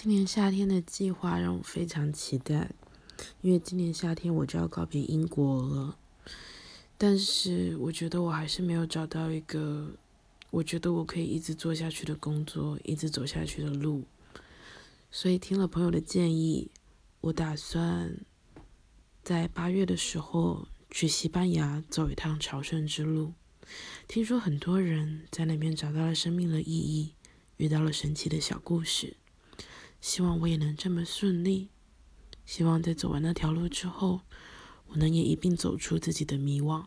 今年夏天的计划让我非常期待，因为今年夏天我就要告别英国了。但是我觉得我还是没有找到一个我觉得我可以一直做下去的工作，一直走下去的路。所以听了朋友的建议，我打算在八月的时候去西班牙走一趟朝圣之路。听说很多人在那边找到了生命的意义，遇到了神奇的小故事。希望我也能这么顺利。希望在走完那条路之后，我能也一并走出自己的迷惘。